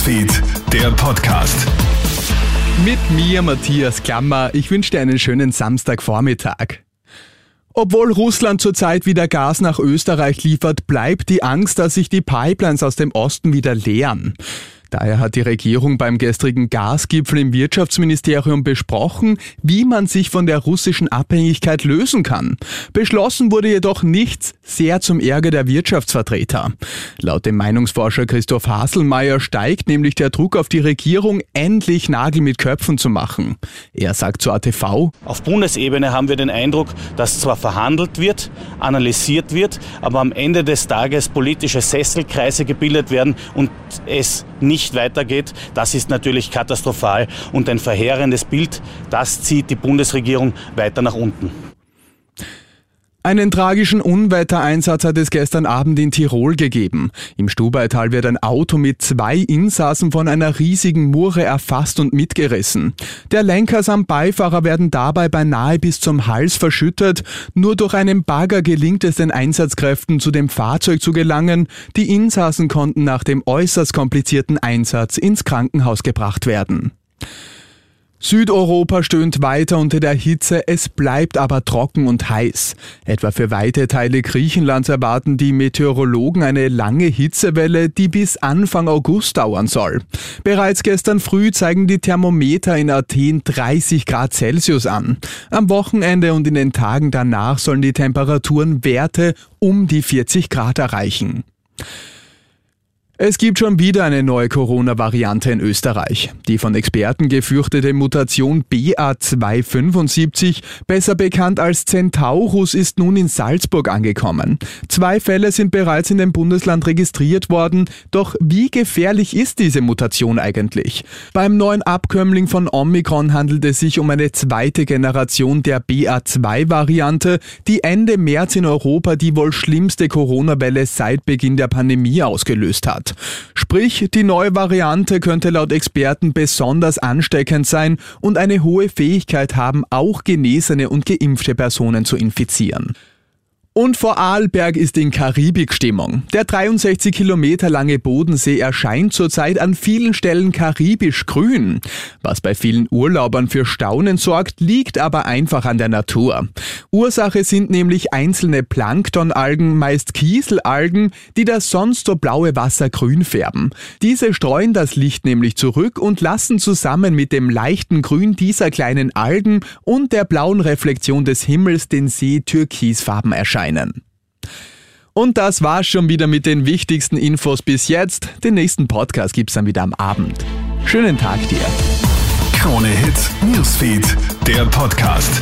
Newsfeed, der Podcast. Mit mir, Matthias Klammer. Ich wünsche dir einen schönen Samstagvormittag. Obwohl Russland zurzeit wieder Gas nach Österreich liefert, bleibt die Angst, dass sich die Pipelines aus dem Osten wieder leeren. Daher hat die Regierung beim gestrigen Gasgipfel im Wirtschaftsministerium besprochen, wie man sich von der russischen Abhängigkeit lösen kann. Beschlossen wurde jedoch nichts, sehr zum Ärger der Wirtschaftsvertreter. Laut dem Meinungsforscher Christoph Haselmeier steigt nämlich der Druck auf die Regierung, endlich Nagel mit Köpfen zu machen. Er sagt zu ATV, Auf Bundesebene haben wir den Eindruck, dass zwar verhandelt wird, analysiert wird, aber am Ende des Tages politische Sesselkreise gebildet werden und es nicht weitergeht. Das ist natürlich katastrophal und ein verheerendes Bild. Das zieht die Bundesregierung weiter nach unten. Einen tragischen Unwettereinsatz hat es gestern Abend in Tirol gegeben. Im Stubaital wird ein Auto mit zwei Insassen von einer riesigen Murre erfasst und mitgerissen. Der Lenker samt Beifahrer werden dabei beinahe bis zum Hals verschüttet. Nur durch einen Bagger gelingt es den Einsatzkräften, zu dem Fahrzeug zu gelangen. Die Insassen konnten nach dem äußerst komplizierten Einsatz ins Krankenhaus gebracht werden. Südeuropa stöhnt weiter unter der Hitze, es bleibt aber trocken und heiß. Etwa für weite Teile Griechenlands erwarten die Meteorologen eine lange Hitzewelle, die bis Anfang August dauern soll. Bereits gestern früh zeigen die Thermometer in Athen 30 Grad Celsius an. Am Wochenende und in den Tagen danach sollen die Temperaturen Werte um die 40 Grad erreichen. Es gibt schon wieder eine neue Corona-Variante in Österreich. Die von Experten gefürchtete Mutation BA275, besser bekannt als Centaurus, ist nun in Salzburg angekommen. Zwei Fälle sind bereits in dem Bundesland registriert worden. Doch wie gefährlich ist diese Mutation eigentlich? Beim neuen Abkömmling von Omikron handelt es sich um eine zweite Generation der BA2-Variante, die Ende März in Europa die wohl schlimmste Corona-Welle seit Beginn der Pandemie ausgelöst hat. Sprich, die neue Variante könnte laut Experten besonders ansteckend sein und eine hohe Fähigkeit haben, auch genesene und geimpfte Personen zu infizieren. Und vor Arlberg ist in Karibikstimmung. Der 63 Kilometer lange Bodensee erscheint zurzeit an vielen Stellen karibisch grün. Was bei vielen Urlaubern für Staunen sorgt, liegt aber einfach an der Natur. Ursache sind nämlich einzelne Planktonalgen, meist Kieselalgen, die das sonst so blaue Wasser grün färben. Diese streuen das Licht nämlich zurück und lassen zusammen mit dem leichten Grün dieser kleinen Algen und der blauen Reflexion des Himmels den See türkisfarben erscheinen erscheinen. Und das war's schon wieder mit den wichtigsten Infos bis jetzt. Den nächsten Podcast gibt's dann wieder am Abend. Schönen Tag dir. Krone Hits, Newsfeed, der Podcast.